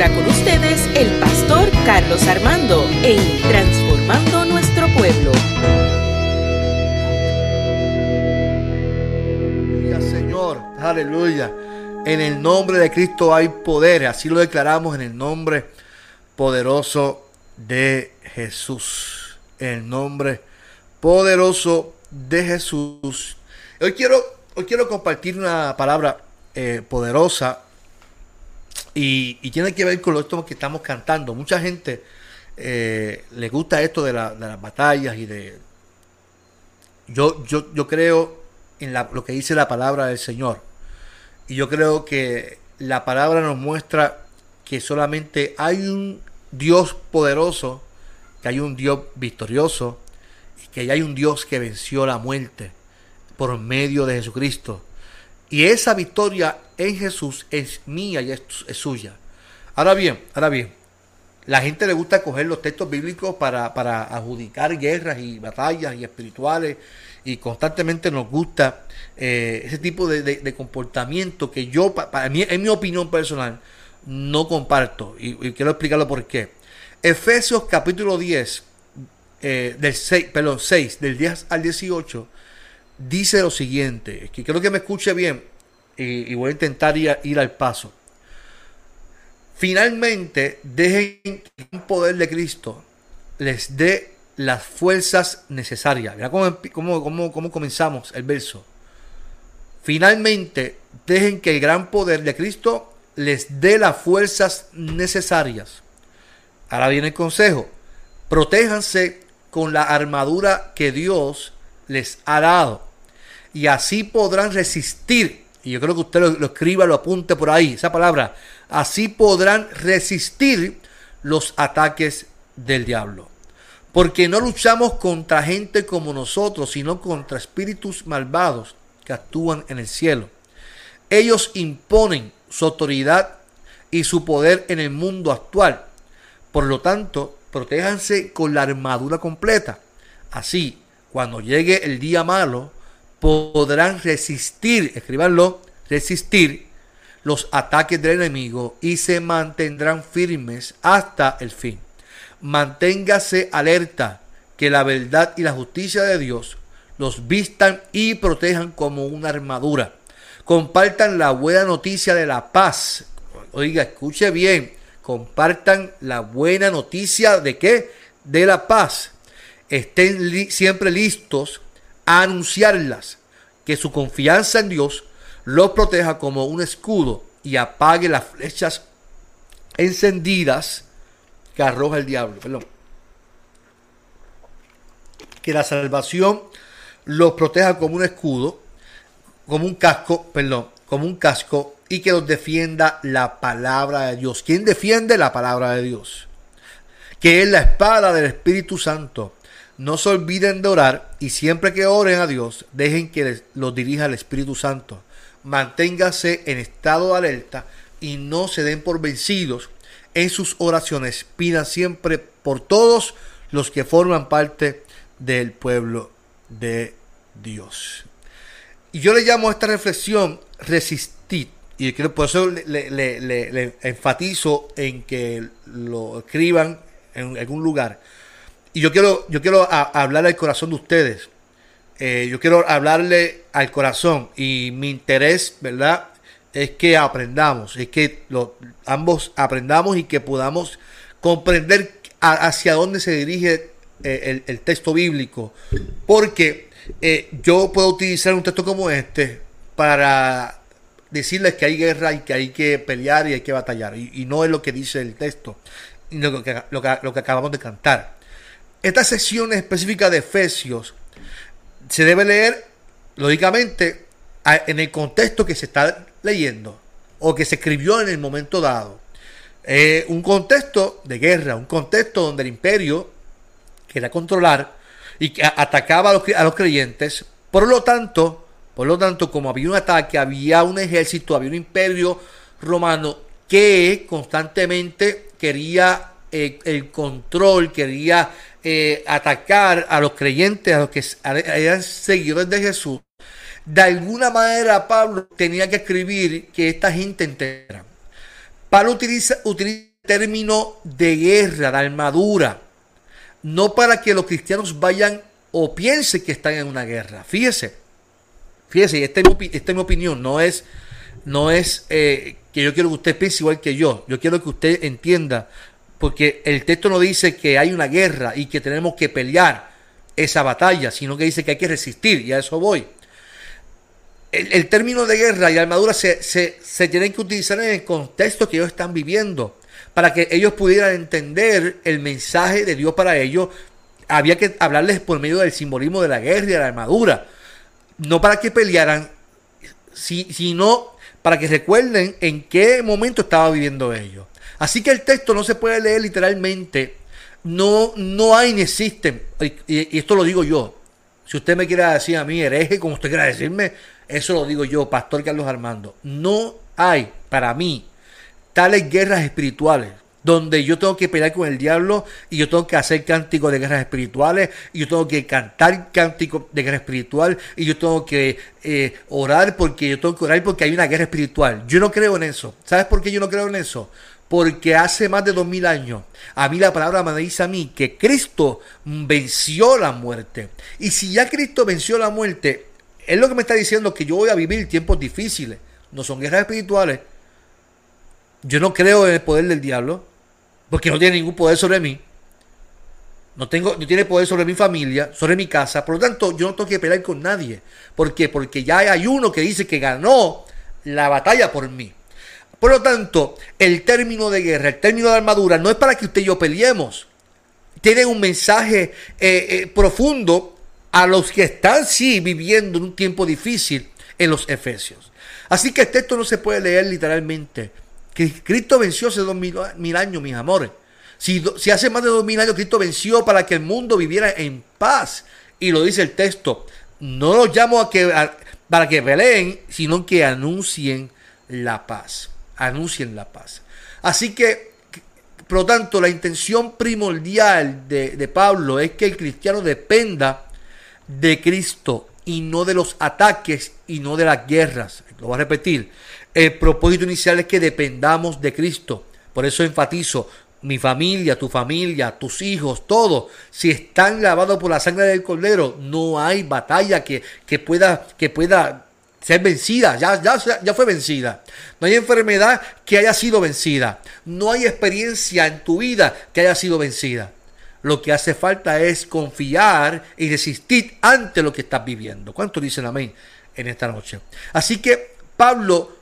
ahora con ustedes el pastor Carlos Armando en Transformando Nuestro Pueblo. Señor, aleluya. En el nombre de Cristo hay poder, así lo declaramos en el nombre poderoso de Jesús. En el nombre poderoso de Jesús. Hoy quiero, hoy quiero compartir una palabra eh, poderosa y, tiene que ver con lo que estamos cantando. Mucha gente eh, le gusta esto de, las batallas y de... Yo, yo, yo creo en lo que dice la palabra del Señor. Y yo creo que la palabra nos muestra que solamente hay un Dios poderoso, que hay un Dios victorioso, y que hay un Dios que venció la muerte por medio de Jesucristo. Y esa victoria en Jesús es mía y es, suya. Ahora bien, ahora bien, la gente le gusta coger los textos bíblicos para, adjudicar guerras y batallas y espirituales y constantemente nos gusta eh, ese tipo de, comportamiento que yo, para mí, en mi opinión personal, no comparto. Y, quiero explicarlo por qué. Efesios capítulo 10, eh, del 6, perdón, 6, del 10 al 18, dice lo siguiente, que quiero que me escuche bien y, voy a intentar ir, al paso. Finalmente, dejen que el poder de Cristo les dé las fuerzas necesarias. Mira cómo, cómo, cómo, comenzamos el verso. Finalmente, dejen que el gran poder de Cristo les dé las fuerzas necesarias. Ahora viene el consejo. Protéjanse con la armadura que Dios les ha dado y así podrán resistir. Y yo creo que usted lo, escriba, lo apunte por ahí, esa palabra. Así podrán resistir los ataques del diablo. Porque no luchamos contra gente como nosotros, sino contra espíritus malvados que actúan en el cielo. Ellos imponen su autoridad y su poder en el mundo actual. Por lo tanto, protéjanse con la armadura completa. Así, cuando llegue el día malo, podrán resistir, escribanlo, resistir los ataques del enemigo y se mantendrán firmes hasta el fin. Manténgase alerta que la verdad y la justicia de Dios los vistan y protejan como una armadura. Compartan la buena noticia de la paz. Oiga, escuche bien. Compartan la buena noticia de qué? De la paz. Estén siempre listos anunciarlas, que su confianza en Dios los proteja como un escudo y apague las flechas encendidas que arroja el diablo. Perdón. Que la salvación los proteja como un escudo, como un casco, perdón, como un casco y que los defienda la palabra de Dios. ¿Quién defiende la palabra de Dios? Que es la espada del Espíritu Santo no se olviden de orar y siempre que oren a Dios, dejen que los dirija el Espíritu Santo. Manténganse en estado de alerta y no se den por vencidos en sus oraciones. Pidan siempre por todos los que forman parte del pueblo de Dios. Y yo le llamo a esta reflexión resistir. Y por eso le enfatizo en que lo escriban en algún lugar y yo quiero, yo quiero hablarle al corazón de ustedes. Eh, yo quiero hablarle al corazón. Y mi interés, ¿verdad? Es que aprendamos. Es que ambos aprendamos y que podamos comprender hacia dónde se dirige eh, el, texto bíblico. Porque eh, yo puedo utilizar un texto como este para decirles que hay guerra y que hay que pelear y hay que batallar. Y, no es lo que dice el texto, lo que, lo que acabamos de cantar. Esta sección específica de Efesios se debe leer, lógicamente, en el contexto que se está leyendo o que se escribió en el momento dado. Eh, un contexto de guerra, un contexto donde el imperio quería controlar y que atacaba a los, creyentes. Por lo tanto, por lo tanto, como había un ataque, había un ejército, había un imperio romano que constantemente quería eh, el control, quería eh, atacar a los creyentes, a los que eran seguidores de Jesús, de alguna manera Pablo tenía que escribir que esta gente entera. Pablo utiliza, utiliza término de guerra, de armadura, no para que los cristianos vayan o piensen que están en una guerra. Fíjese, fíjese, esta es mi, esta es mi opinión, no es, no es eh, que yo quiero que usted piense igual que yo, yo quiero que usted entienda, porque el texto no dice que hay una guerra y que tenemos que pelear esa batalla, sino que dice que hay que resistir, y a eso voy. El, término de guerra y armadura se, se, se tienen que utilizar en el contexto que ellos están viviendo para que ellos pudieran entender el mensaje de Dios para ellos, había que hablarles por medio del simbolismo de la guerra y de la armadura. No para que pelearan, sino para que recuerden en qué momento estaba viviendo ellos. Así que el texto no se puede leer literalmente. No, no hay ni existen. Y, esto lo digo yo. Si usted me quiere decir a mí hereje, como usted quiera decirme, eso lo digo yo, Pastor Carlos Armando. No hay para mí tales guerras espirituales donde yo tengo que pelear con el diablo y yo tengo que hacer cánticos de guerras espirituales y yo tengo que cantar cánticos de guerra espiritual y yo tengo que eh, orar porque yo tengo que orar porque hay una guerra espiritual. Yo no creo en eso. ¿Sabes por qué yo no creo en eso? Porque hace más de dos mil años a mí la palabra me dice a mí que Cristo venció la muerte. Y si ya Cristo venció la muerte, es lo que me está diciendo que yo voy a vivir tiempos difíciles. No son guerras espirituales, yo no creo en el poder del diablo, porque no tiene ningún poder sobre mí. No, tengo, no tiene poder sobre mi familia, sobre mi casa. Por lo tanto, yo no tengo que pelear con nadie. ¿Por qué? Porque ya hay uno que dice que ganó la batalla por mí. Por lo tanto, el término de guerra, el término de armadura, no es para que usted y yo peleemos. Tiene un mensaje eh, eh, profundo a los que están, sí, viviendo en un tiempo difícil en los Efesios. Así que el texto no se puede leer literalmente. Cristo venció hace dos mil, años, mis amores. Si, si, hace más de dos mil años Cristo venció para que el mundo viviera en paz, y lo dice el texto, no los llamo a que, para que peleen, sino que anuncien la paz. Anuncien la paz. Así que, por lo tanto, la intención primordial de, Pablo es que el cristiano dependa de Cristo y no de los ataques y no de las guerras. Lo voy a repetir. El propósito inicial es que dependamos de Cristo. Por eso enfatizo, mi familia, tu familia, tus hijos, todos, si están lavados por la sangre del Cordero, no hay batalla que, que pueda, que pueda ser vencida, ya, ya, ya fue vencida. No hay enfermedad que haya sido vencida. No hay experiencia en tu vida que haya sido vencida. Lo que hace falta es confiar y resistir ante lo que estás viviendo. ¿Cuántos dicen amén en esta noche? Así que Pablo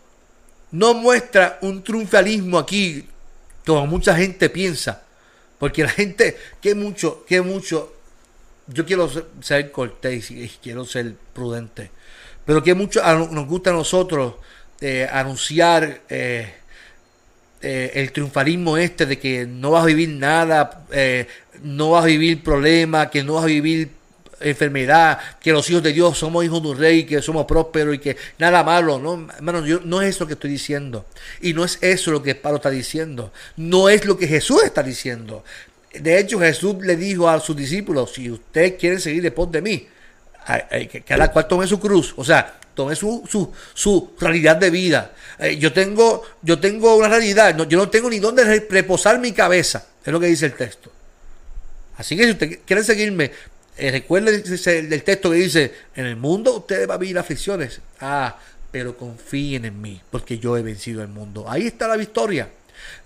no muestra un triunfalismo aquí, como mucha gente piensa. Porque la gente, que mucho, que mucho, yo quiero ser cortés y quiero ser prudente, pero que mucho nos gusta a nosotros eh, anunciar eh, eh, el triunfalismo este de que no vas a vivir nada, no vas a vivir problemas, que no vas a vivir enfermedad, que los hijos de Dios somos hijos de un rey, que somos prósperos y que nada malo. No, hermano, yo, no es eso lo que estoy diciendo. Y no es eso lo que Pablo está diciendo. No es lo que Jesús está diciendo. De hecho, Jesús le dijo a sus discípulos, si ustedes quieren seguir después de mí, que cada cual tome su cruz. O sea, tome su, su, su realidad de vida. Eh, yo, tengo, yo tengo una realidad, yo no tengo ni dónde reposar mi cabeza. Es lo que dice el texto. Así que si usted quiere seguirme, eh, recuerden el texto que dice, en el mundo ustedes van a vivir aflicciones. Ah, pero confíen en mí, porque yo he vencido el mundo. Ahí está la victoria.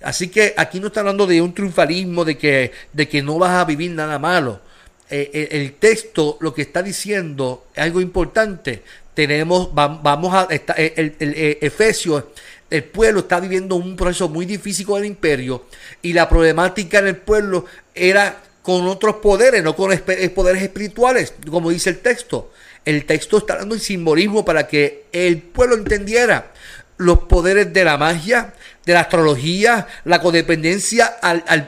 Así que aquí no está hablando de un triunfalismo, de que, de que no vas a vivir nada malo. Eh, eh, el texto lo que está diciendo es algo importante. Tenemos, vamos a, el, el, Efesio, el pueblo está viviendo un proceso muy difícil con el imperio y la problemática en el pueblo era con otros poderes, no con eh, poderes espirituales, como dice el texto. El texto está dando el simbolismo para que el pueblo entendiera los poderes de la magia, de la astrología, la codependencia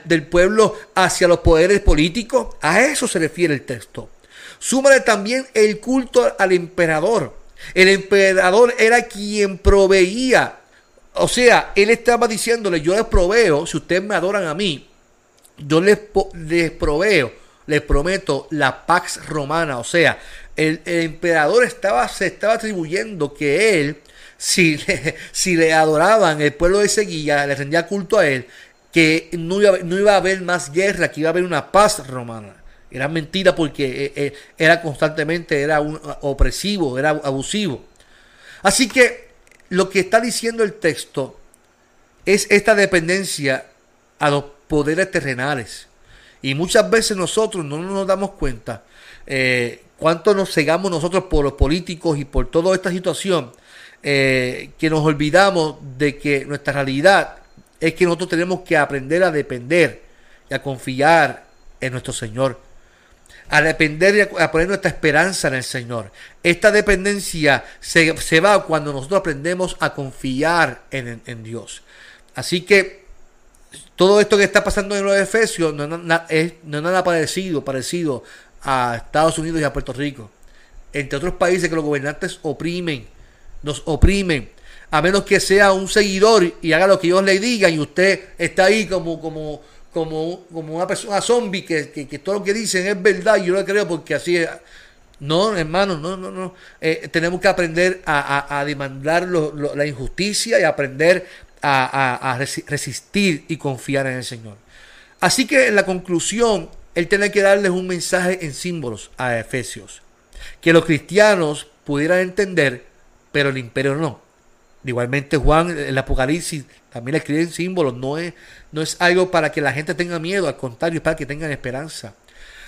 del pueblo hacia los poderes políticos. A eso se refiere el texto. Súmale también el culto al emperador. El emperador era quien proveía. O sea, él estaba diciéndole, yo les proveo, si ustedes me adoran a mí, yo les, les proveo, les prometo la Pax Romana. O sea, el, emperador estaba, se estaba atribuyendo que él, si le, si le adoraban, el pueblo de seguía, le rendía culto a él, que no iba, no iba a haber más guerra, que iba a haber una paz romana. Era mentira porque eh, eh, era constantemente, era opresivo, era abusivo. Así que lo que está diciendo el texto es esta dependencia a los poderes terrenales. Y muchas veces nosotros no nos damos cuenta eh, cuánto nos cegamos nosotros por los políticos y por toda esta situación, que nos olvidamos de que nuestra realidad es que nosotros tenemos que aprender a depender y a confiar en nuestro Señor a depender y a poner nuestra esperanza en el Señor. Esta dependencia se, va cuando nosotros aprendemos a confiar en, Dios. Así que todo esto que está pasando en los Efesios no, es, no es nada parecido, parecido a Estados Unidos y a Puerto Rico. Entre otros países que los gobernantes oprimen, nos oprimen a menos que sea un seguidor y haga lo que ellos le digan y usted está ahí como, como, como, como una persona zombie que, que, todo lo que dicen es verdad y yo lo creo porque así es. No, hermano, no, no, no. Eh, tenemos que aprender a, demandar la injusticia y aprender a, resistir y confiar en el Señor. Así que en la conclusión, Él tiene que darles un mensaje en símbolos a Efesios. Que los cristianos pudieran entender, pero el imperio no. Igualmente Juan, el Apocalipsis, también escribe en símbolos. No es, no es algo para que la gente tenga miedo, al contrario, es para que tengan esperanza.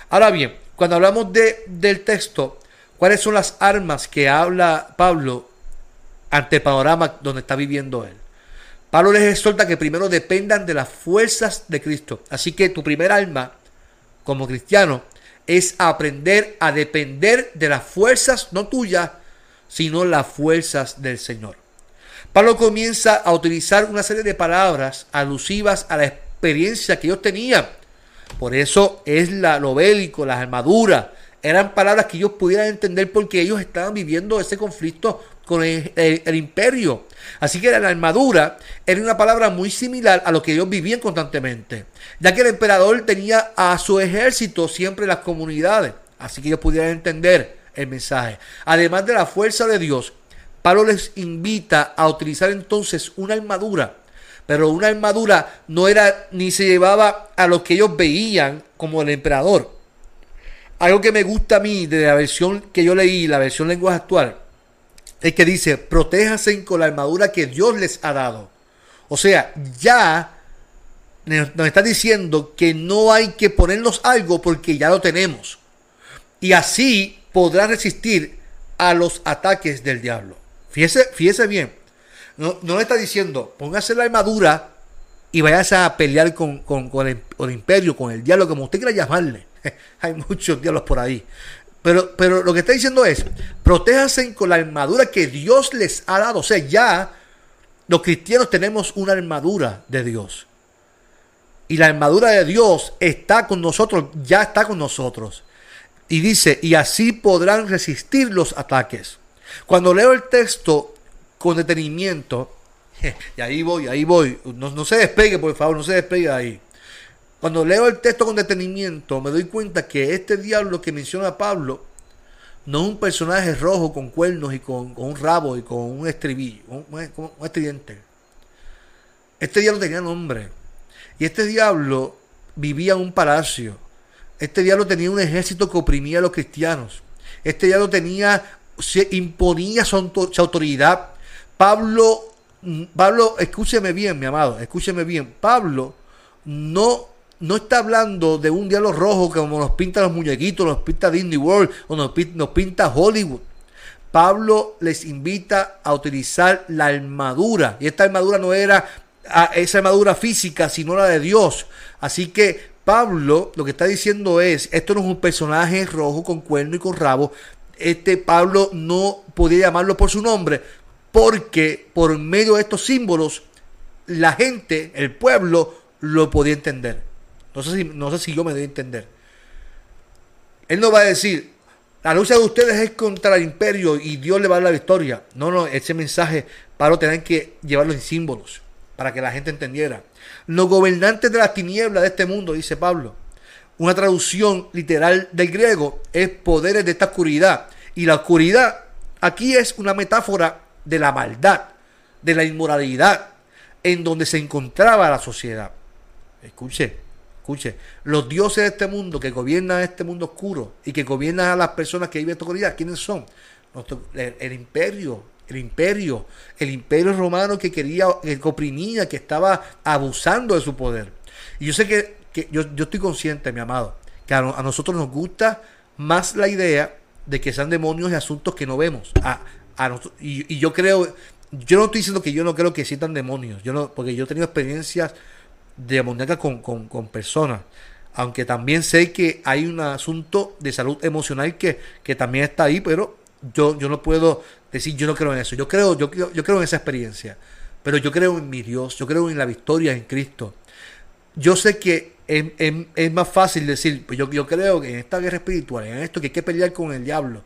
Ahora bien, cuando hablamos de, del texto, ¿cuáles son las armas que habla Pablo ante el panorama donde está viviendo él? Pablo les exhorta que primero dependan de las fuerzas de Cristo. Así que tu primer arma como cristiano es aprender a depender de las fuerzas, no tuyas, sino las fuerzas del Señor. Pablo comienza a utilizar una serie de palabras alusivas a la experiencia que ellos tenían. Por eso es la, lo bélico, las armaduras. Eran palabras que ellos pudieran entender porque ellos estaban viviendo ese conflicto con el, imperio. Así que la armadura era una palabra muy similar a lo que ellos vivían constantemente, ya que el emperador tenía a su ejército siempre en las comunidades, así que ellos pudieran entender el mensaje. Además de la fuerza de Dios, Pablo les invita a utilizar entonces una armadura, pero una armadura no era ni se llevaba a lo que ellos veían como el emperador. Algo que me gusta a mí de la versión que yo leí, la versión lenguaje actual, es que dice, protéjanse con la armadura que Dios les ha dado. O sea, ya nos está diciendo que no hay que ponernos algo porque ya lo tenemos. Y así podrá resistir a los ataques del diablo. Fíjese, bien. No, no le está diciendo, póngase la armadura y váyase a pelear con, el, imperio, con el diablo, como usted quiera llamarle. Hay muchos diablos por ahí. Pero, pero lo que está diciendo es, protéjanse con la armadura que Dios les ha dado. O sea, ya los cristianos tenemos una armadura de Dios. Y la armadura de Dios está con nosotros, ya está con nosotros. Y dice, y así podrán resistir los ataques. Cuando leo el texto con detenimiento, y ahí voy, ahí voy, no, se despegue, por favor, no se despegue ahí. Cuando leo el texto con detenimiento, me doy cuenta que este diablo que menciona Pablo no es un personaje rojo con cuernos y con, un rabo y con un estribillo, un, un estridente. Este diablo tenía nombre. Y este diablo vivía en un palacio. Este diablo tenía un ejército que oprimía a los cristianos. Este diablo tenía se imponía su, autoridad. Pablo, mm, Pablo, escúcheme bien, mi amado, escúcheme bien. Pablo no, no está hablando de un diablo rojo como nos pinta los muñequitos, nos pinta Disney World o nos, pinta Hollywood. Pablo les invita a utilizar la armadura. Y esta armadura no era ah, esa armadura física, sino la de Dios. Así que Pablo lo que está diciendo es, esto no es un personaje rojo con cuerno y con rabo, este Pablo no podía llamarlo por su nombre, porque por medio de estos símbolos la gente, el pueblo, lo podía entender. No sé si, no sé si yo me doy a entender. Él no va a decir, la lucha de ustedes es contra el imperio y Dios le va a dar la victoria. No, no, ese mensaje Pablo tenía que llevarlo en símbolos para que la gente entendiera. Los gobernantes de las tinieblas de este mundo, dice Pablo, una traducción literal del griego es poderes de esta oscuridad. Y la oscuridad aquí es una metáfora de la maldad, de la inmoralidad en donde se encontraba la sociedad. escuche, escuche, los dioses de este mundo que gobiernan este mundo oscuro y que gobiernan a las personas que viven en esta comunidad, ¿quiénes son? el, imperio, el imperio, el imperio romano que quería, que oprimía, que estaba abusando de su poder. Y yo sé que, yo, estoy consciente, mi amado, que a, nosotros nos gusta más la idea de que sean demonios y asuntos que no vemos. A, y, yo creo, yo no estoy diciendo que yo no creo que existan demonios, yo no, porque yo he tenido experiencias demoníacas con, con, con personas aunque también sé que hay un asunto de salud emocional que, que también está ahí, pero yo, yo no puedo decir yo no creo en eso. Yo creo, yo, yo creo en esa experiencia. Pero yo creo en mi Dios, yo creo en la victoria en Cristo. Yo sé que es, más fácil decir, pues yo, yo creo que en esta guerra espiritual, en esto que hay que pelear con el diablo.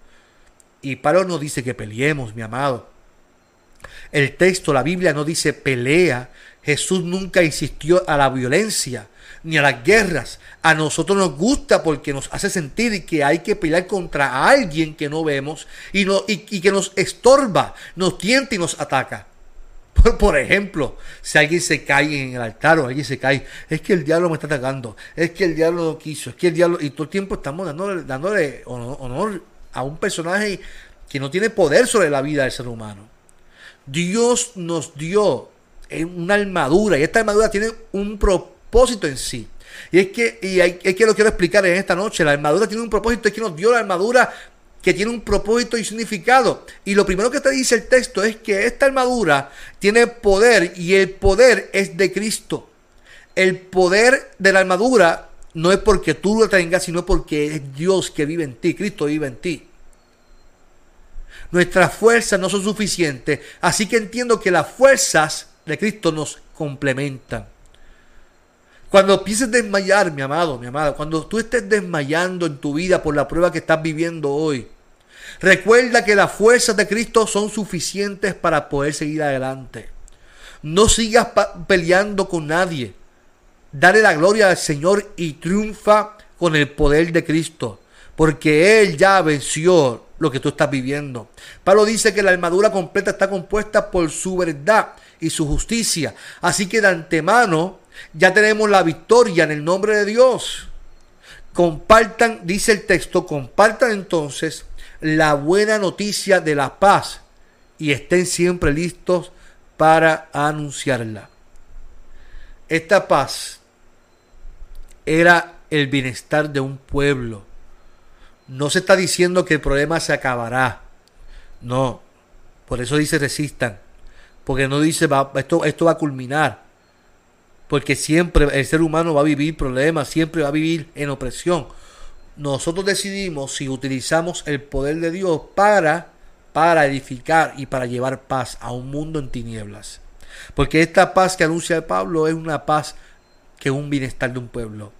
Y Pablo nos dice que peleemos, mi amado. El texto, la Biblia no dice pelea. Jesús nunca insistió a la violencia ni a las guerras. A nosotros nos gusta porque nos hace sentir que hay que pelear contra alguien que no vemos y, no, y, que nos estorba, nos tienta y nos ataca. Por, ejemplo, si alguien se cae en el altar o alguien se cae, es que el diablo me está atacando, es que el diablo no quiso, es que el diablo, y todo el tiempo estamos dándole, dándole honor a un personaje que no tiene poder sobre la vida del ser humano. Dios nos dio una armadura y esta armadura tiene un propósito propósito en sí. Y es que, y es que lo quiero explicar en esta noche, la armadura tiene un propósito, es que nos dio la armadura que tiene un propósito y significado. Y lo primero que te dice el texto es que esta armadura tiene poder y el poder es de Cristo. El poder de la armadura no es porque tú lo tengas, sino porque es Dios que vive en ti, Cristo vive en ti. Nuestras fuerzas no son suficientes, así que entiendo que las fuerzas de Cristo nos complementan. Cuando empieces a desmayar, mi amado, mi amada, cuando tú estés desmayando en tu vida por la prueba que estás viviendo hoy, recuerda que las fuerzas de Cristo son suficientes para poder seguir adelante. No sigas peleando con nadie. Dale la gloria al Señor y triunfa con el poder de Cristo, porque Él ya venció lo que tú estás viviendo. Pablo dice que la armadura completa está compuesta por su verdad y su justicia. Así que de antemano ya tenemos la victoria en el nombre de Dios. Compartan, dice el texto, compartan entonces la buena noticia de la paz y estén siempre listos para anunciarla. Esta paz era el bienestar de un pueblo. No se está diciendo que el problema se acabará. No. Por eso dice resistan. Porque no dice va, esto, esto va a culminar porque siempre el ser humano va a vivir problemas, siempre va a vivir en opresión. Nosotros decidimos si utilizamos el poder de Dios para, para edificar y para llevar paz a un mundo en tinieblas. Porque esta paz que anuncia Pablo es una paz que es un bienestar de un pueblo,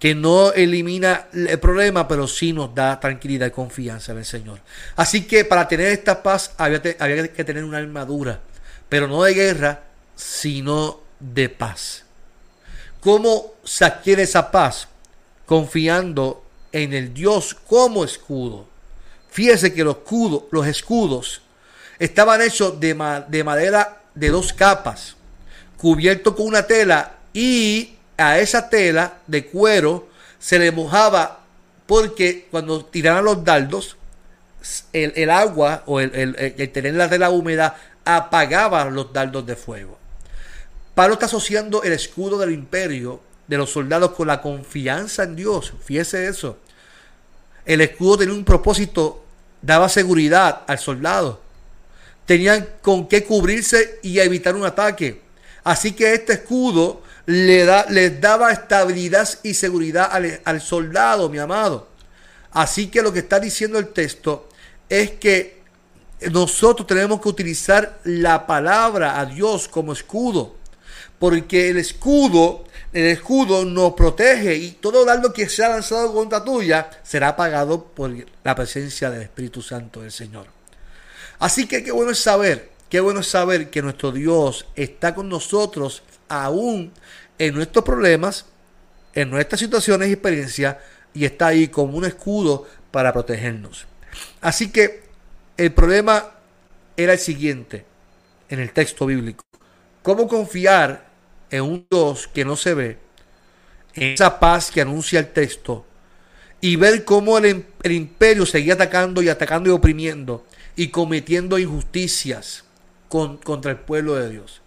que no elimina el problema, pero sí nos da tranquilidad y confianza en el Señor. Así que para tener esta paz había, había que tener una armadura, pero no de guerra, sino de paz. ¿Cómo se adquiere esa paz? Confiando en el Dios como escudo. Fíjese que los escudos, los escudos estaban hechos de, de madera de dos capas, cubierto con una tela y a esa tela de cuero se le mojaba porque cuando tiraban los dardos, el, agua o el, el, tener la tela húmeda apagaba los dardos de fuego. Pablo está asociando el escudo del imperio de los soldados con la confianza en Dios. Fíjese eso. El escudo tenía un propósito, daba seguridad al soldado. Tenían con qué cubrirse y evitar un ataque. Así que este escudo les daba estabilidad y seguridad al soldado, mi amado. Así que lo que está diciendo el texto es que nosotros tenemos que utilizar la palabra a Dios como escudo porque el escudo, el escudo nos protege y todo dardo que sea lanzado contra tuya será pagado por la presencia del Espíritu Santo del Señor. Así que qué bueno es saber, qué bueno es saber que nuestro Dios está con nosotros aún en nuestros problemas, en nuestras situaciones y experiencias y está ahí como un escudo para protegernos. Así que el problema era el siguiente en el texto bíblico. ¿Cómo confiar en un Dios que no se ve en esa paz que anuncia el texto, y ver cómo el, el imperio seguía atacando y atacando y oprimiendo y cometiendo injusticias con, contra el pueblo de Dios.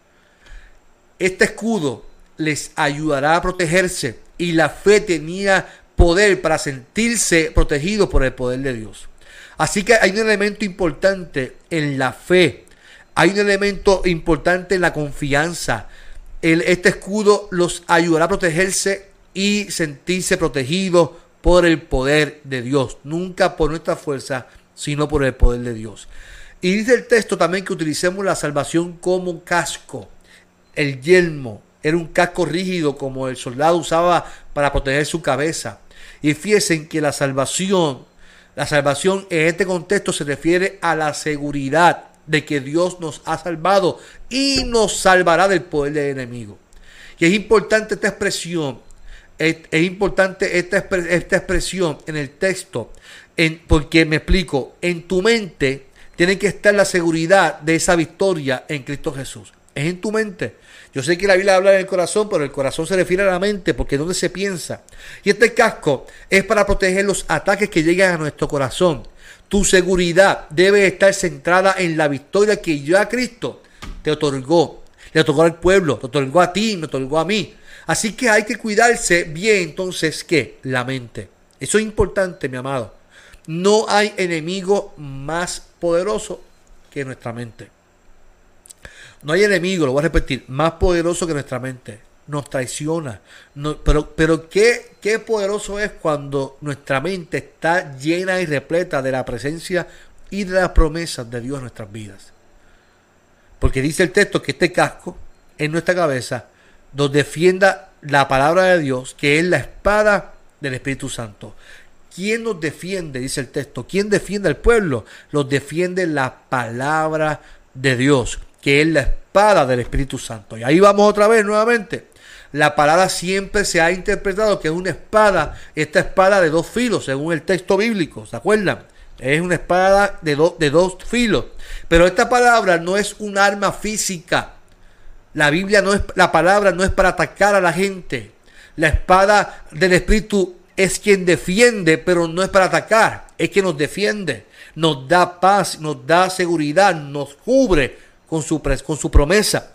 Este escudo les ayudará a protegerse y la fe tenía poder para sentirse protegido por el poder de Dios. Así que hay un elemento importante en la fe, hay un elemento importante en la confianza. Este escudo los ayudará a protegerse y sentirse protegidos por el poder de Dios, nunca por nuestra fuerza, sino por el poder de Dios. Y dice el texto también que utilicemos la salvación como casco, el yelmo, era un casco rígido como el soldado usaba para proteger su cabeza. Y fíjense que la salvación, la salvación en este contexto se refiere a la seguridad de que Dios nos ha salvado y nos salvará del poder del enemigo. Y es importante esta expresión, es, importante esta, esta, expresión en el texto, en, porque me explico, en tu mente tiene que estar la seguridad de esa victoria en Cristo Jesús. Es en tu mente. Yo sé que la Biblia habla del corazón, pero el corazón se refiere a la mente porque es donde se piensa. Y este casco es para proteger los ataques que llegan a nuestro corazón. Tu seguridad debe estar centrada en la victoria que ya Cristo te otorgó. Le otorgó al pueblo, te otorgó a ti, me otorgó a mí. Así que hay que cuidarse bien entonces que la mente. Eso es importante, mi amado. No hay enemigo más poderoso que nuestra mente. No hay enemigo, lo voy a repetir, más poderoso que nuestra mente. Nos traiciona. pero pero qué, qué poderoso es cuando nuestra mente está llena y repleta de la presencia y de las promesas de Dios en nuestras vidas. Porque dice el texto que este casco en nuestra cabeza nos defienda la palabra de Dios, que es la espada del Espíritu Santo. ¿Quién nos defiende? Dice el texto. ¿Quién defiende al pueblo? Los defiende la palabra de Dios que es la espada del Espíritu Santo. Y ahí vamos otra vez nuevamente. La palabra siempre se ha interpretado que es una espada, esta espada de dos filos, según el texto bíblico, ¿se acuerdan? Es una espada de, de dos filos. Pero esta palabra no es un arma física. La Biblia no es, la palabra no es para atacar a la gente. La espada del Espíritu es quien defiende, pero no es para atacar, es quien nos defiende. Nos da paz, nos da seguridad, nos cubre, con su, con su promesa.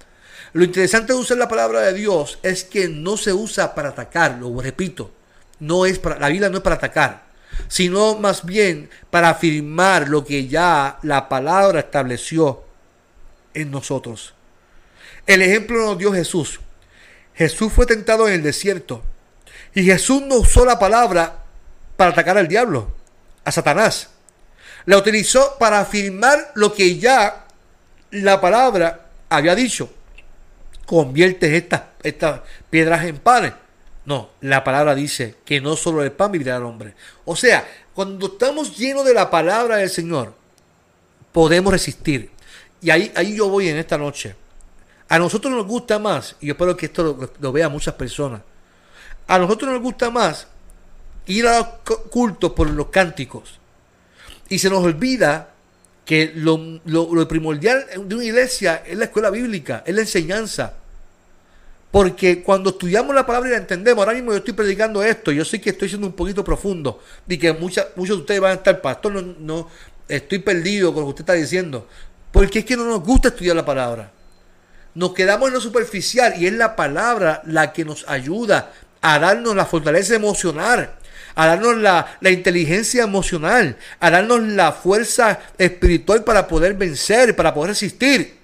Lo interesante de usar la palabra de Dios es que no se usa para atacar, lo repito, no es para, la Biblia no es para atacar, sino más bien para afirmar lo que ya la palabra estableció en nosotros. El ejemplo nos dio Jesús. Jesús fue tentado en el desierto y Jesús no usó la palabra para atacar al diablo, a Satanás. La utilizó para afirmar lo que ya la palabra había dicho, conviertes estas, estas piedras en panes. No, la palabra dice que no solo el pan vivirá el hombre. O sea, cuando estamos llenos de la palabra del Señor, podemos resistir. Y ahí, ahí yo voy en esta noche. A nosotros nos gusta más, y espero que esto lo, lo vean muchas personas, a nosotros nos gusta más ir a los cultos por los cánticos. Y se nos olvida que lo, primordial de una iglesia es la escuela bíblica, es la enseñanza. Porque cuando estudiamos la palabra y la entendemos, ahora mismo yo estoy predicando esto, yo sé que estoy siendo un poquito profundo y que muchos de ustedes van a estar, pastor, no, no, estoy perdido con lo que usted está diciendo. Porque es que no nos gusta estudiar la palabra. Nos quedamos en lo superficial y es la palabra la que nos ayuda a darnos la fortaleza emocional, a darnos la, inteligencia emocional, a darnos la fuerza espiritual para poder vencer, para poder resistir.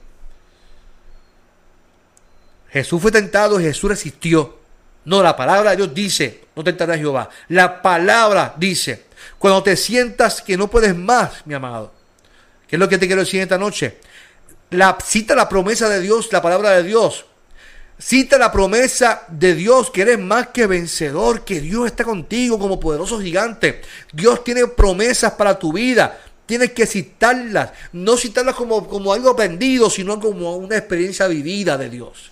Jesús fue tentado y Jesús resistió. No, la palabra de Dios dice, no tentarás a Jehová. La palabra dice, cuando te sientas que no puedes más, mi amado, ¿qué es lo que te quiero decir esta noche? La, cita la promesa de Dios, la palabra de Dios. Cita la promesa de Dios, que eres más que vencedor, que Dios está contigo como poderoso gigante. Dios tiene promesas para tu vida. Tienes que citarlas, no citarlas como, como algo aprendido, sino como una experiencia vivida de Dios.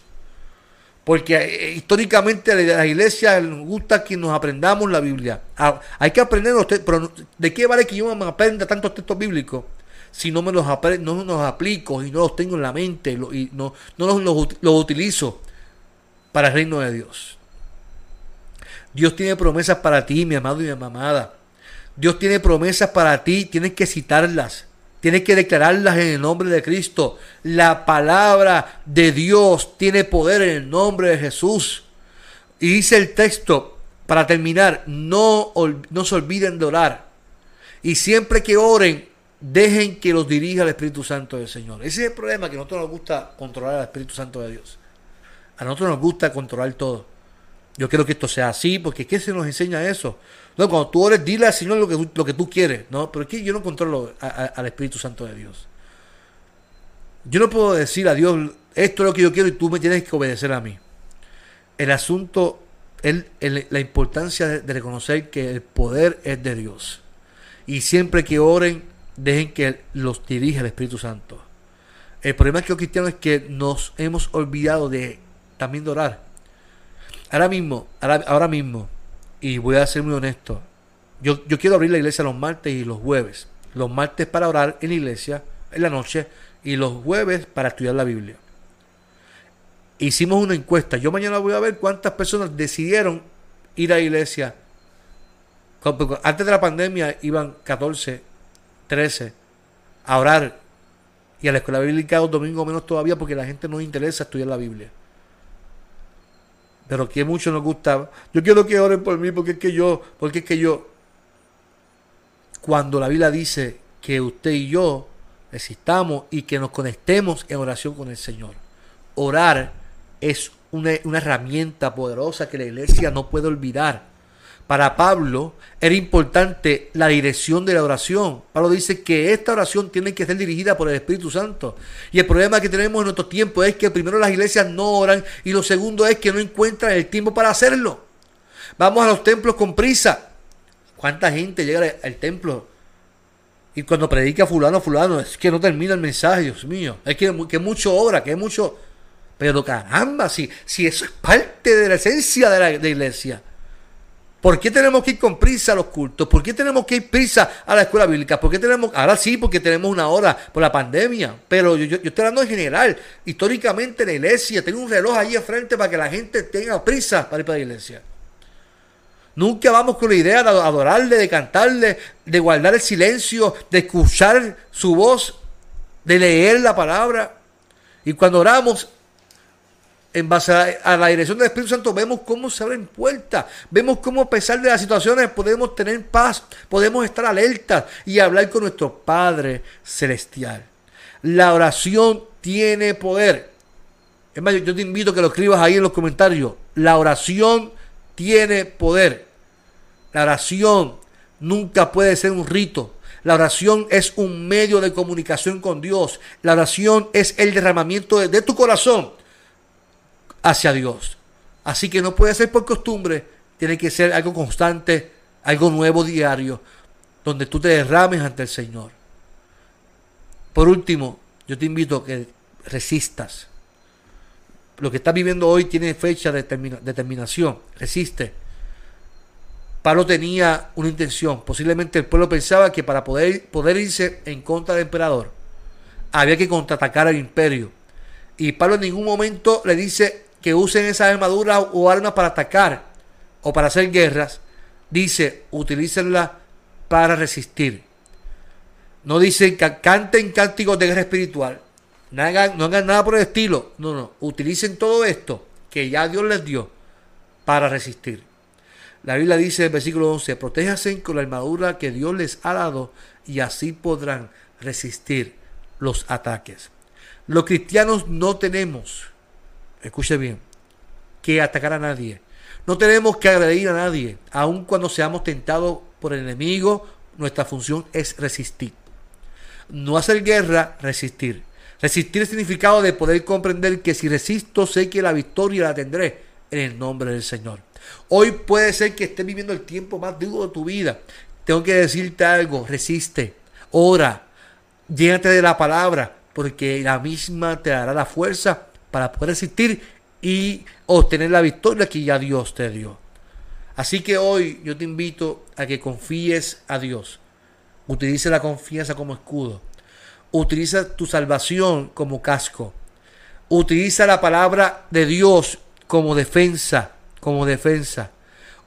Porque eh, históricamente a la iglesia nos gusta que nos aprendamos la Biblia. Ah, hay que aprender, pero ¿de qué vale que yo me aprenda tantos textos bíblicos? si no me los, no los aplico y no los tengo en la mente y no, no los, los, utilizo para el reino de Dios. Dios tiene promesas para ti, mi amado y mi amada. Dios tiene promesas para ti, tienes que citarlas. Tienes que declararlas en el nombre de Cristo. La palabra de Dios tiene poder en el nombre de Jesús. Y dice el texto, para terminar, no, no se olviden de orar. Y siempre que oren, dejen que los dirija el Espíritu Santo del Señor. Ese es el problema, que a nosotros nos gusta controlar al Espíritu Santo de Dios. A nosotros nos gusta controlar todo. Yo quiero que esto sea así, porque ¿qué se nos enseña eso? No, cuando tú ores, dile al Señor lo que, lo que tú quieres, ¿no? Pero es que yo no controlo al Espíritu Santo de Dios. Yo no puedo decir a Dios, esto es lo que yo quiero y tú me tienes que obedecer a mí. El asunto es la importancia de, reconocer que el poder es de Dios. Y siempre que oren, dejen que los dirija el Espíritu Santo. El problema que los cristianos es que nos hemos olvidado de también de orar. Ahora mismo, ahora mismo, y voy a ser muy honesto, yo, yo quiero abrir la iglesia los martes y los jueves. Los martes para orar en la iglesia, en la noche, y los jueves para estudiar la Biblia. Hicimos una encuesta. Yo mañana voy a ver cuántas personas decidieron ir a la iglesia. Antes de la pandemia iban 14, 13 a orar. Y a la escuela bíblica los domingos menos todavía porque la gente no interesa estudiar la Biblia pero que mucho nos gustaba. Yo quiero que oren por mí porque es que yo, porque es que yo, cuando la Biblia dice que usted y yo existamos y que nos conectemos en oración con el Señor. Orar es una, una herramienta poderosa que la iglesia no puede olvidar para Pablo era importante la dirección de la oración. Pablo dice que esta oración tiene que ser dirigida por el Espíritu Santo. Y el problema que tenemos en nuestro tiempo es que primero las iglesias no oran y lo segundo es que no encuentran el tiempo para hacerlo. Vamos a los templos con prisa. ¿Cuánta gente llega al templo? Y cuando predica fulano, fulano, es que no termina el mensaje, Dios mío. Es que, que mucho obra, que mucho... Pero caramba, si, si eso es parte de la esencia de la iglesia. ¿Por qué tenemos que ir con prisa a los cultos? ¿Por qué tenemos que ir prisa a la escuela bíblica? ¿Por qué tenemos, ahora sí, porque tenemos una hora por la pandemia, pero yo, estoy hablando en general. Históricamente la iglesia tengo un reloj ahí enfrente para que la gente tenga prisa para ir para la iglesia. Nunca vamos con la idea de adorarle, de cantarle, de guardar el silencio, de escuchar su voz, de leer la palabra. Y cuando oramos, en base a, la dirección del Espíritu Santo, vemos cómo se abren puertas, vemos cómo a pesar de las situaciones podemos tener paz, podemos estar alertas y hablar con nuestro Padre Celestial. La oración tiene poder. Es más, yo te invito a que lo escribas ahí en los comentarios. La oración tiene poder. La oración nunca puede ser un rito. La oración es un medio de comunicación con Dios. La oración es el derramamiento de tu corazón hacia Dios. Así que no puede ser por costumbre, tiene que ser algo constante, algo nuevo diario, donde tú te derrames ante el Señor. Por último, yo te invito a que resistas. Lo que estás viviendo hoy tiene fecha de determinación. Resiste. Pablo tenía una intención. Posiblemente el pueblo pensaba que para poder, poder irse en contra del emperador había que contraatacar al imperio. Y Pablo en ningún momento le dice que usen esa armadura o armas para atacar o para hacer guerras, dice, utilícenla para resistir. No dicen que canten cánticos de guerra espiritual. No hagan, no nada por el estilo. No, no. Utilicen todo esto que ya Dios les dio para resistir. La Biblia dice en el versículo 11, protéjanse con la armadura que Dios les ha dado y así podrán resistir los ataques. Los cristianos no tenemos escuche bien, que atacar a nadie. No tenemos que agredir a nadie, aun cuando seamos tentados por el enemigo, nuestra función es resistir. No hacer guerra, resistir. Resistir el significado de poder comprender que si resisto sé que la victoria la tendré en el nombre del Señor. Hoy puede ser que estés viviendo el tiempo más duro de tu vida. Tengo que decirte algo, resiste, ora, llénate de la palabra, porque la misma te dará la fuerza para poder resistir y obtener la victoria que ya Dios te dio. Así que hoy yo te invito a que confíes a Dios. Utilice la confianza como escudo. Utiliza tu salvación como casco. Utiliza la palabra de Dios como defensa, como defensa.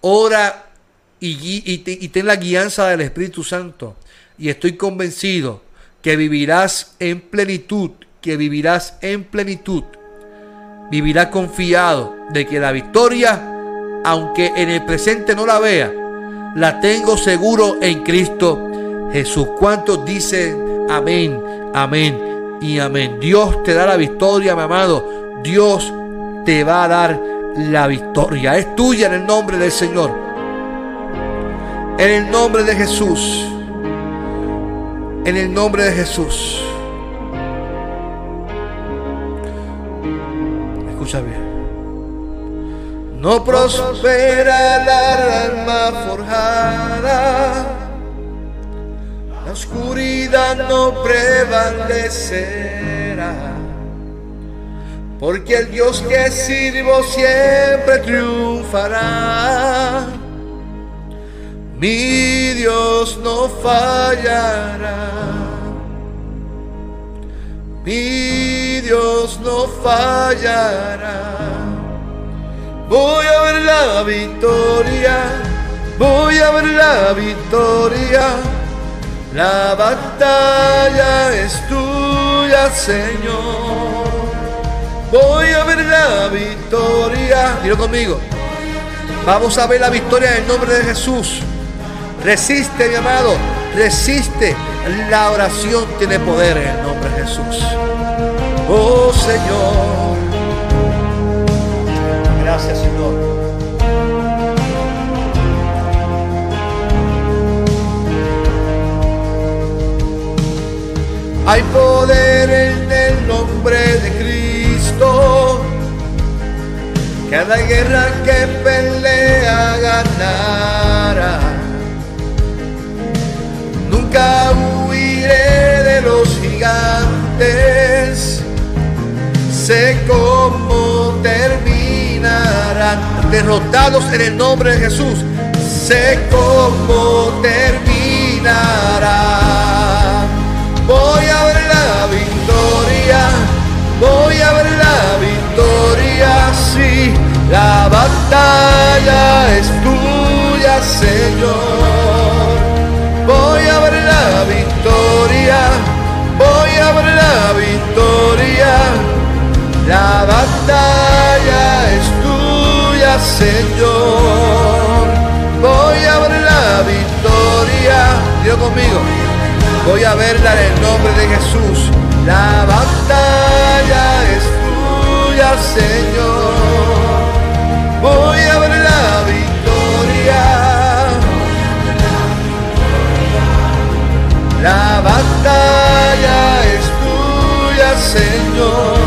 ora y, ten la guianza del Espíritu Santo. Y estoy convencido que vivirás en plenitud, que vivirás en plenitud. Vivirás confiado de que la victoria, aunque en el presente no la vea, la tengo seguro en Cristo Jesús. ¿Cuántos dicen amén, amén y amén? Dios te da la victoria, mi amado. Dios te va a dar la victoria. Es tuya en el nombre del Señor. En el nombre de Jesús. En el nombre de Jesús. No prospera la alma forjada. La oscuridad no prevalecerá. Porque el Dios que sirvo siempre triunfará. Mi Dios no fallará. Dios no fallará. Voy a ver la victoria. Voy a ver la victoria. La batalla es tuya, Señor. Voy a ver la victoria. Dilo conmigo. Vamos a ver la victoria en el nombre de Jesús. Resiste, mi amado. Resiste. La oración tiene poder en el nombre de Jesús. Oh Señor. Gracias, Señor. Hay poder en el nombre de Cristo. Cada guerra que pelea ganará nunca huiré de los gigantes. Sé cómo terminarán, derrotados en el nombre de Jesús. Sé cómo terminarán. Voy a ver la victoria, voy a ver la victoria, sí. La batalla es tuya, Señor Señor. Voy a ver la victoria. Dios conmigo. Voy a verla en el nombre de Jesús. La batalla es tuya, Señor. Voy a ver la victoria. La batalla es tuya, Señor.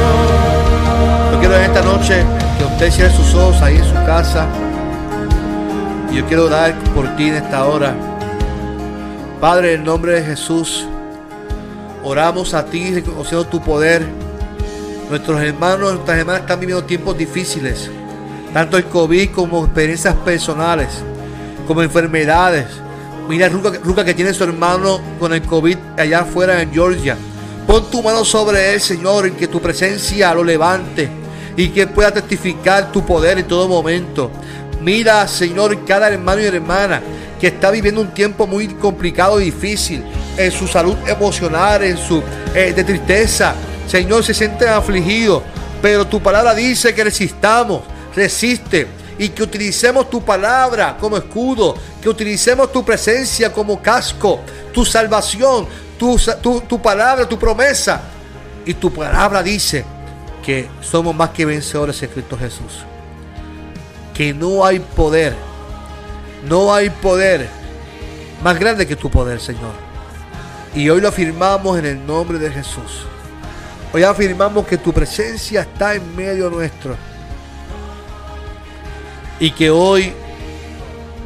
Yo quiero en esta noche usted cierre sus ojos ahí en su casa. Y yo quiero orar por ti en esta hora. Padre, en nombre de Jesús, oramos a ti reconociendo tu poder. Nuestros hermanos, nuestras hermanas están viviendo tiempos difíciles. Tanto el COVID como experiencias personales, como enfermedades Mira Ruca, que tiene su hermano con el COVID allá afuera en Georgia. Pon tu mano sobre él, Señor, en que tu presencia lo levante y que pueda testificar tu poder en todo momento. Mira, Señor, cada hermano y hermana que está viviendo un tiempo muy complicado y difícil en su salud emocional, en su eh, de tristeza. Señor, se siente afligido, pero tu palabra dice que resistamos, resiste y que utilicemos tu palabra como escudo, que utilicemos tu presencia como casco, tu salvación, tu, tu, palabra, tu promesa. Y tu palabra dice que somos más que vencedores en Cristo Jesús. Que no hay poder, no hay poder más grande que tu poder, Señor. Y hoy lo afirmamos en el nombre de Jesús. Hoy afirmamos que tu presencia está en medio nuestro y que hoy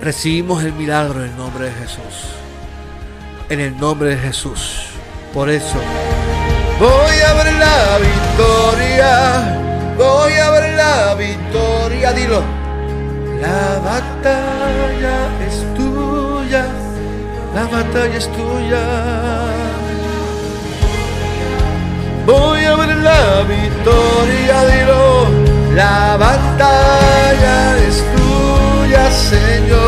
recibimos el milagro en el nombre de Jesús. En el nombre de Jesús. Por eso voy a ver la victoria. Voy a ver la victoria. Dilo. La batalla es tuya. La batalla es tuya. Voy a ver la victoria. Dilo. La batalla es tuya, Señor.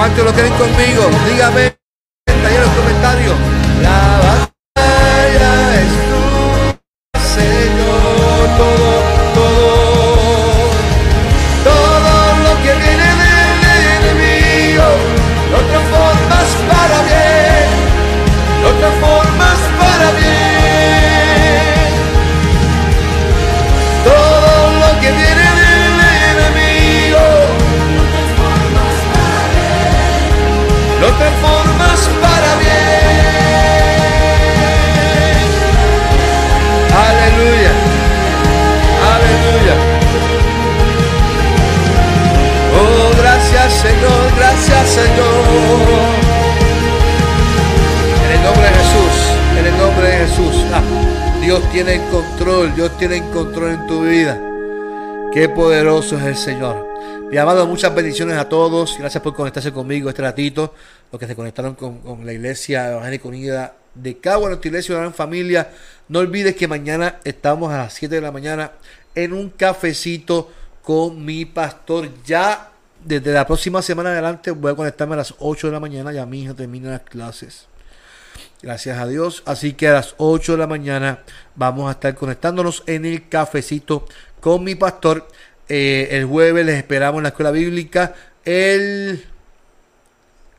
¿Cuántos lo quieren conmigo? Dígame en los comentarios. La Señor, tiene control, Dios tiene control en tu vida. Qué poderoso es el Señor. Mi amado, muchas bendiciones a todos. Gracias por conectarse conmigo este ratito. Los que se conectaron con, la Iglesia Evangélica Unida de Cabo, nuestra iglesia, gran familia. No olvides que mañana estamos a las 7 de la mañana en un cafecito con mi pastor. Ya desde la próxima semana adelante voy a conectarme a las 8 de la mañana. Ya mi hija termina las clases. Gracias a Dios. Así que a las 8 de la mañana vamos a estar conectándonos en el cafecito con mi pastor. Eh, el jueves les esperamos en la escuela bíblica. El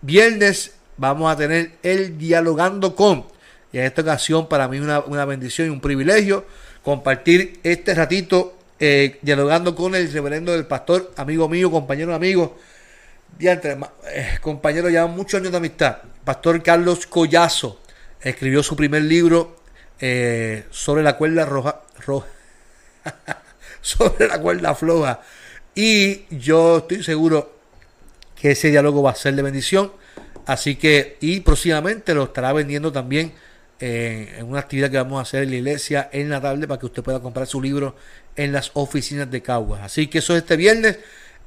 viernes vamos a tener el dialogando con. Y en esta ocasión para mí es una, una bendición y un privilegio compartir este ratito eh, dialogando con el reverendo del pastor, amigo mío, compañero amigo, eh, compañero ya muchos años de amistad, pastor Carlos Collazo, escribió su primer libro eh, sobre la cuerda roja, roja sobre la cuerda floja. Y yo estoy seguro que ese diálogo va a ser de bendición. Así que, y próximamente lo estará vendiendo también en una actividad que vamos a hacer en la iglesia en la tarde para que usted pueda comprar su libro en las oficinas de Caguas. Así que eso es este viernes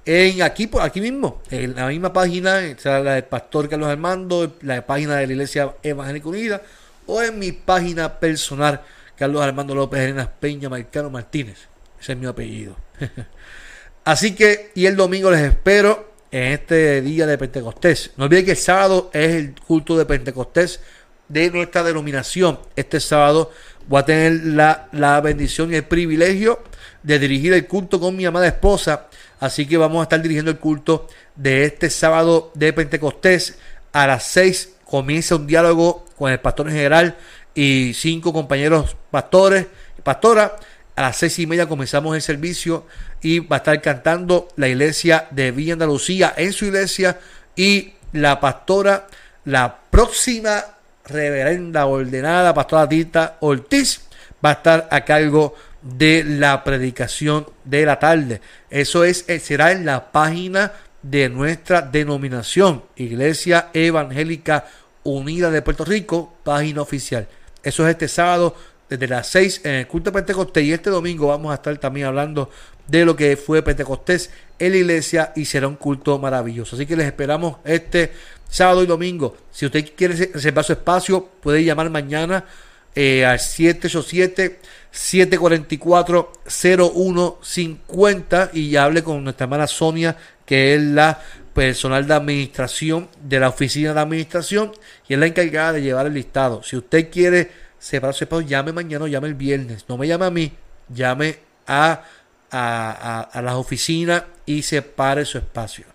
en aquí, por aquí mismo, en la misma página, la del Pastor Carlos Armando, la página de la Iglesia Evangélica Unida, o en mi página personal, Carlos Armando López Arenas Peña Marcano Martínez. Ese es mi apellido. Así que, y el domingo les espero en este día de Pentecostés. No olviden que el sábado es el culto de Pentecostés de nuestra denominación. Este sábado voy a tener la, la bendición y el privilegio de dirigir el culto con mi amada esposa. Así que vamos a estar dirigiendo el culto de este sábado de Pentecostés. A las seis comienza un diálogo con el pastor general y cinco compañeros pastores y. A las seis y media comenzamos el servicio y va a estar cantando la iglesia de Villa Andalucía en su iglesia y la pastora, la próxima reverenda ordenada pastora Tita Ortiz va a estar a cargo de la predicación de la tarde. Eso es, eh, será en la página de nuestra denominación, Iglesia Evangélica Unida de Puerto Rico, página oficial. Eso es este sábado desde las 6 en el culto de Pentecostés y este domingo vamos a estar también hablando de lo que fue Pentecostés en la iglesia y será un culto maravilloso. Así que les esperamos este sábado y domingo. Si usted quiere reservar su espacio, puede llamar mañana eh, al 787-744-0150 y hable con nuestra hermana Sonia, que es la personal de administración de la oficina de administración y es la encargada de llevar el listado. Si usted quiere separar su espacio, llame mañana o llame el viernes. No me llame a mí, llame a, a, a, las oficinas y separe su espacio.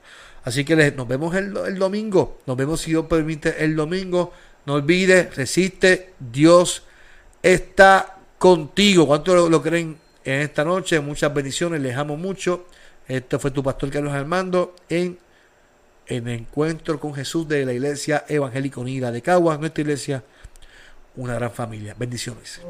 Así que nos vemos el, domingo. Nos vemos si Dios permite el domingo. No olvide, resiste. Dios está contigo. ¿Cuánto lo, creen en esta noche? Muchas bendiciones. Les amo mucho. Este fue tu pastor Carlos Armando en, en Encuentro con Jesús de la Iglesia Evangélica Unida de Caguas, nuestra iglesia, una gran familia. Bendiciones.